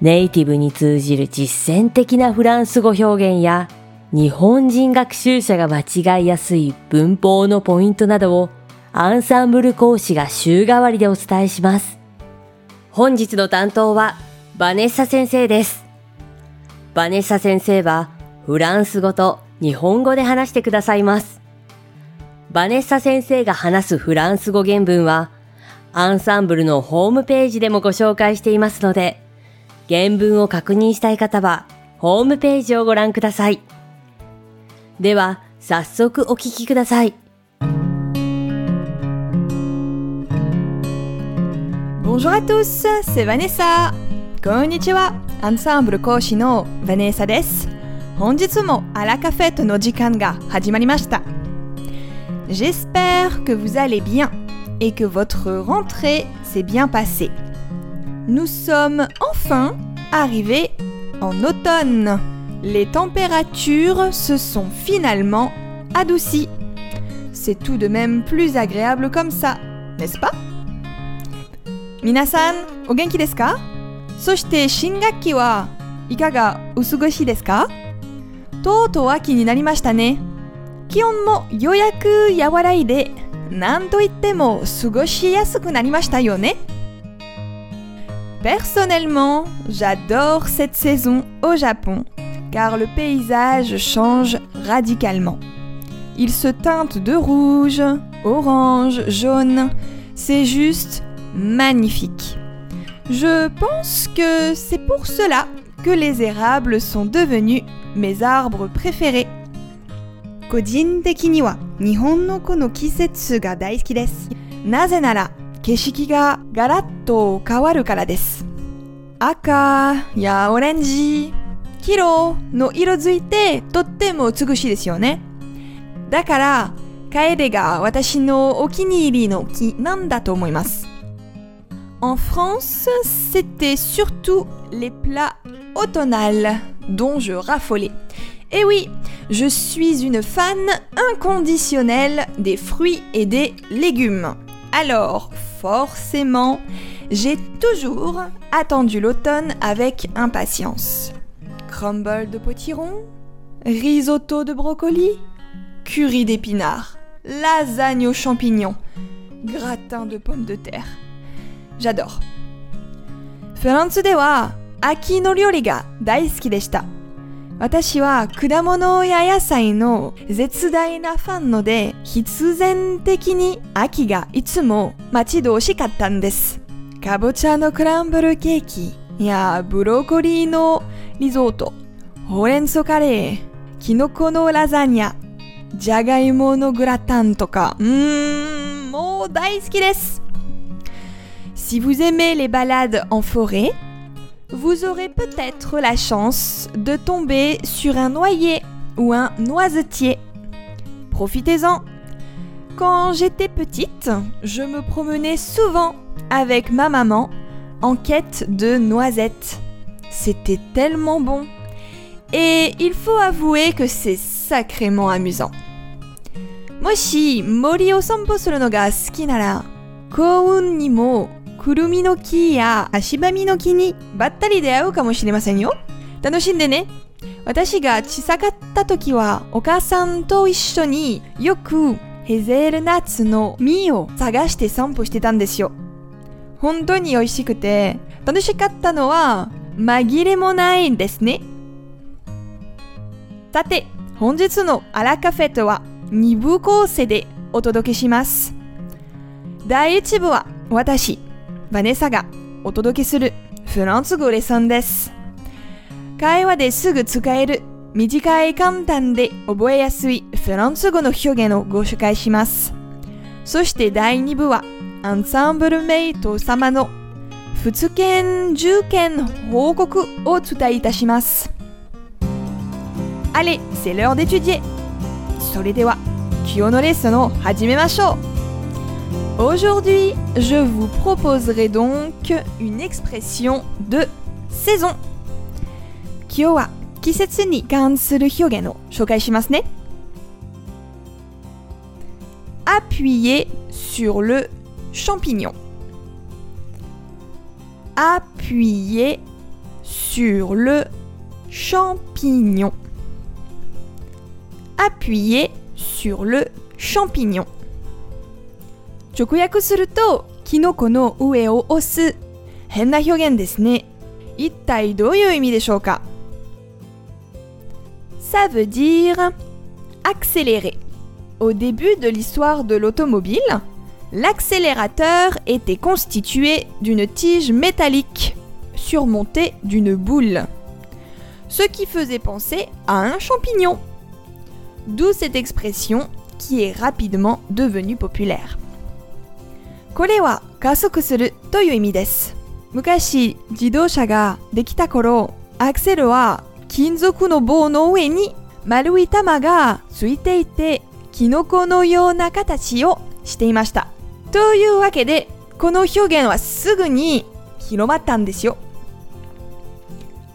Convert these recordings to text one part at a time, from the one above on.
ネイティブに通じる実践的なフランス語表現や日本人学習者が間違いやすい文法のポイントなどをアンサンブル講師が週替わりでお伝えします。本日の担当はバネッサ先生です。バネッサ先生はフランス語と日本語で話してくださいます。バネッサ先生が話すフランス語原文はアンサンブルのホームページでもご紹介していますので、原文を確認したい方は、ホームページをご覧ください。では、早速お聞きください。Bonjour à tous, c'est Vanessa. こんにちは。アンサンブル講師のヴァネーサです。本日もアラカフェットの時間が始まりました。J'espère que vous allez bien et que votre rentrée s'est bien passée. Nous sommes enfin arrivés en automne. Les températures se sont finalement adoucies. C'est tout de même plus agréable comme ça, n'est-ce pas 皆さんお元気ですかそして新学期はいかがお過ごしですかとうとう秋になりましたね気温もようやく和らいでなんといっても過ごしやすくなりましたよね Personnellement, j'adore cette saison au Japon car le paysage change radicalement. Il se teinte de rouge, orange, jaune. C'est juste magnifique. Je pense que c'est pour cela que les érables sont devenus mes arbres préférés. 個人的には日本のこの季節が大好きです。なぜなら 景色がガラッと変わるからです。赤やオレンジ、黄色の色づいてとっても美しいですよね。だからカエデが私のお気に入りの木なんだと思います。En France, c'était surtout les plats automnales dont je raffolais. Et oui, je suis une fan inconditionnelle des fruits et des légumes. Alors, forcément, j'ai toujours attendu l'automne avec impatience. Crumble de potiron, risotto de brocoli, curry d'épinards, lasagne aux champignons, gratin de pommes de terre. J'adore. Franzu dewa, aki no ryo ga daisuki deshita. 私は果物や野菜の絶大なファンので必然的に秋がいつも待ち遠しかったんです。かぼちゃのクランブルケーキやブロッコリーのリゾート、ほうれん草カレー、キノコのラザニア、じゃがいものグラタンとか、うーん、もう大好きです。Si vous aimez les balades en forêt, vous aurez peut-être la chance de tomber sur un noyer ou un noisetier. Profitez-en. Quand j'étais petite, je me promenais souvent avec ma maman en quête de noisettes. C'était tellement bon. Et il faut avouer que c'est sacrément amusant. もし森を散歩するのが好きなら幸運にも くるみの木や足場みの木にばったり出会うかもしれませんよ。楽しんでね。私が小さかった時はお母さんと一緒によくヘゼルナッツの実を探して散歩してたんですよ。本当に美味しくて楽しかったのは紛れもないんですね。さて、本日のアラカフェとは2部構成でお届けします。第1部は私、ヴァネサがお届けするフランス語レッスンです。会話ですぐ使える短い簡単で覚えやすいフランス語の表現をご紹介します。そして第2部はアンサンブルメイト様の仏剣重剣報告をお伝えいたします。Allez, c'est l'heure d'étudier. それでは、今日のレッスンを始めましょう。Aujourd'hui, je vous proposerai donc une expression de saison. 今日は季節に関する表現を紹介しますね。Appuyer sur le champignon. Appuyer sur le champignon. Appuyer sur le champignon. 直訳すると、キノコの上を押す。変な表現ですね。一体どういう意味でしょうか Ça veut dire accélérer. Au début de l'histoire de l'automobile, l'accélérateur était constitué d'une tige métallique surmontée d'une boule, ce qui faisait penser à un champignon. D'où cette expression qui est rapidement devenue populaire. これは加速するという意味です。昔、自動車ができた頃、アクセルは金属の棒の上に丸い玉がついていて、キノコのような形をしていました。というわけで、この表現はすぐに広まったんですよ。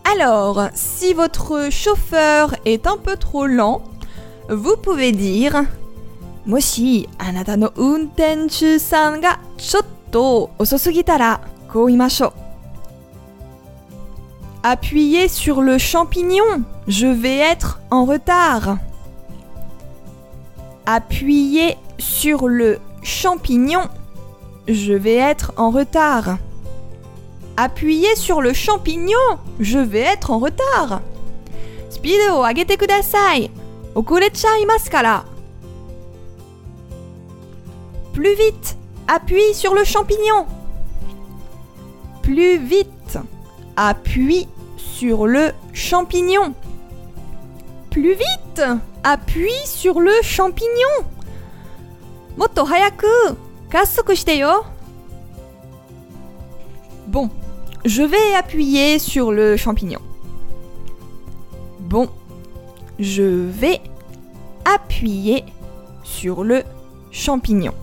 Alors, si votre chauffeur est un peu trop lent, vous pouvez dire もしあなたの運転手さんがちょっと遅すぎたらこう言いましょう。Appuyez sur le champignon, je vais être en retard. Appuyez sur le champignon, je vais être en retard. Appuyez sur le champignon, je vais être en retard. スピードを上げてください。遅れちゃいますから。 plus vite Appuie sur le champignon Plus vite Appuie sur le champignon Plus vite Appuie sur le champignon Motto hayaku Bon, je vais appuyer sur le champignon. Bon, je vais appuyer sur le champignon.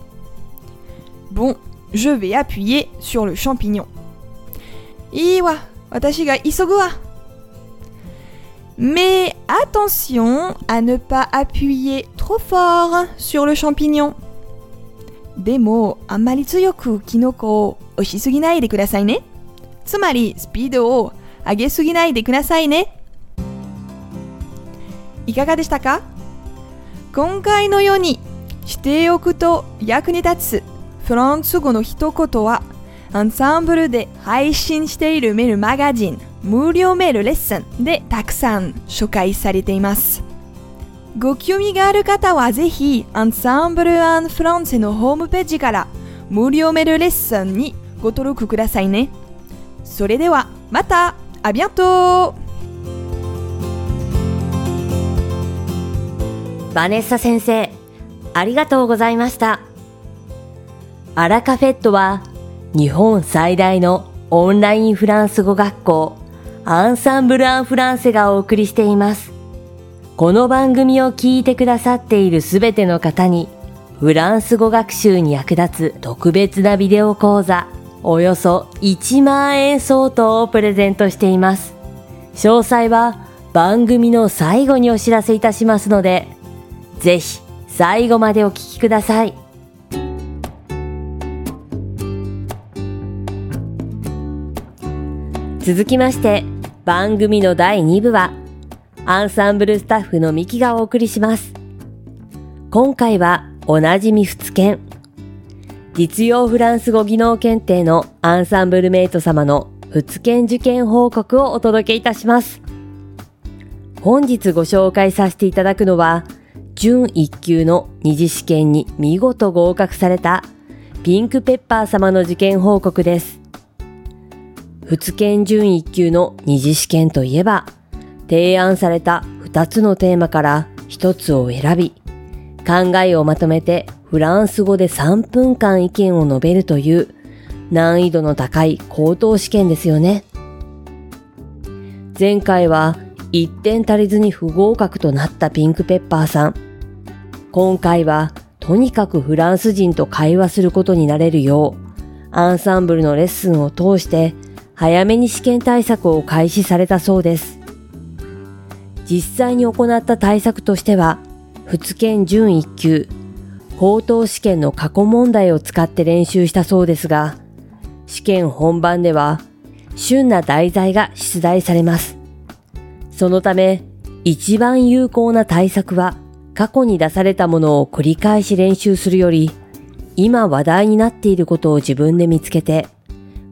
Bon, je vais appuyer sur le champignon. いいわ、私が急ぐわ。Mais attention à ne pas appuyer trop fort sur le champignon. でも、あんまり強くキノコを押しすぎないでくださいね。つまり、スピードを上げすぎないでくださいね。いかがでしたか今回のようにしておくと役に立つフランス語の一言はアンサンブルで配信しているメールマガジン無料メールレッスンでたくさん紹介されています。ご興味がある方はぜひアンサンブル・フランセのホームページから無料メールレッスンにご登録くださいね。それではまたあビアントバネッサ先生、ありがとうございました。アラカフェットは日本最大のオンラインフランス語学校アンサンブル・アン・フランセがお送りしています。この番組を聞いてくださっているすべての方にフランス語学習に役立つ特別なビデオ講座およそ1万円相当をプレゼントしています。詳細は番組の最後にお知らせいたしますので、ぜひ最後までお聞きください。続きまして、番組の第2部は、アンサンブルスタッフのミキがお送りします。今回は、おなじみ仏研。実用フランス語技能検定のアンサンブルメイト様の仏研受験報告をお届けいたします。本日ご紹介させていただくのは、準1級の二次試験に見事合格されたピンクペッパー様の受験報告です。仏研準1級の二次試験といえば、提案された2つのテーマから1つを選び、考えをまとめてフランス語で3分間意見を述べるという難易度の高い高等試験ですよね。前回は一点足りずに不合格となったピンクペッパーさん。今回はとにかくフランス人と会話することになれるよう、アンサンブルのレッスンを通して早めに試験対策を開始されたそうです。実際に行った対策としては、仏研準1級、高等試験の過去問題を使って練習したそうですが、試験本番では旬な題材が出題されます。そのため、一番有効な対策は過去に出されたものを繰り返し練習するより、今話題になっていることを自分で見つけて、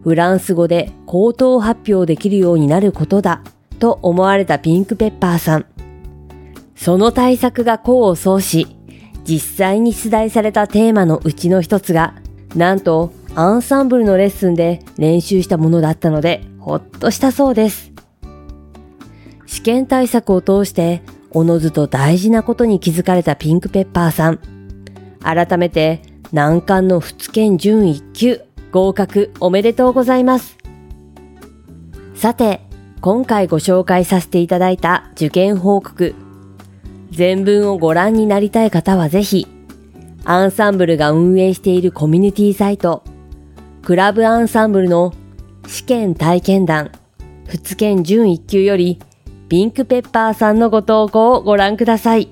フランス語で口頭発表できるようになることだと思われたピンクペッパーさん。その対策が功を奏し、実際に出題されたテーマのうちの一つが、なんとアンサンブルのレッスンで練習したものだったので、ほっとしたそうです。試験対策を通して、おのずと大事なことに気づかれたピンクペッパーさん。改めて、難関の仏研準1級、合格おめでとうございます。さて、今回ご紹介させていただいた受験報告。全文をご覧になりたい方はぜひ、アンサンブルが運営しているコミュニティサイト、クラブアンサンブルの試験体験談、仏研準1級より、ピンクペッパーさんのご投稿をご覧ください。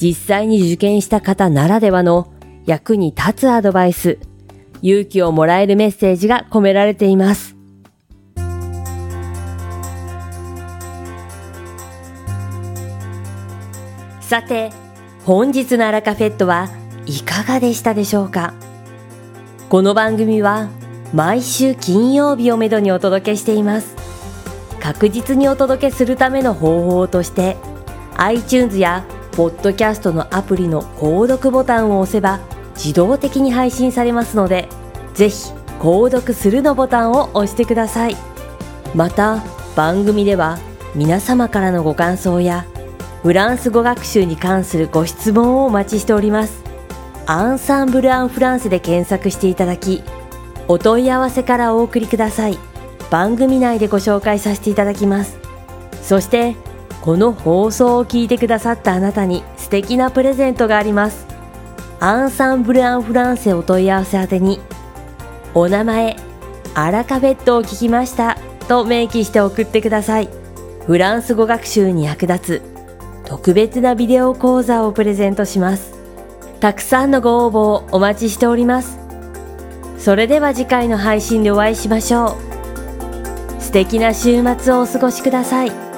実際に受験した方ならではの役に立つアドバイス、勇気をもらえるメッセージが込められています。さて、本日のアラカフェットはいかがでしたでしょうか？この番組は毎週金曜日をめどにお届けしています。確実にお届けするための方法として iTunes やポッドキャストのアプリの購読ボタンを押せば自動的に配信されますのでぜひ購読するのボタンを押してくださいまた番組では皆様からのご感想やフランス語学習に関するご質問をお待ちしております。アンサンブル・アン・フランスで検索していただき、お問い合わせからお送りください。番組内でご紹介させていただきます。そして、この放送を聞いてくださったあなたに素敵なプレゼントがあります。アンサンブル・アン・フランセお問い合わせ宛てに、お名前、アラカフェットを聞きましたと明記して送ってください。フランス語学習に役立つ特別なビデオ講座をプレゼントします。たくさんのご応募をお待ちしております。それでは次回の配信でお会いしましょう。素敵な週末をお過ごしください。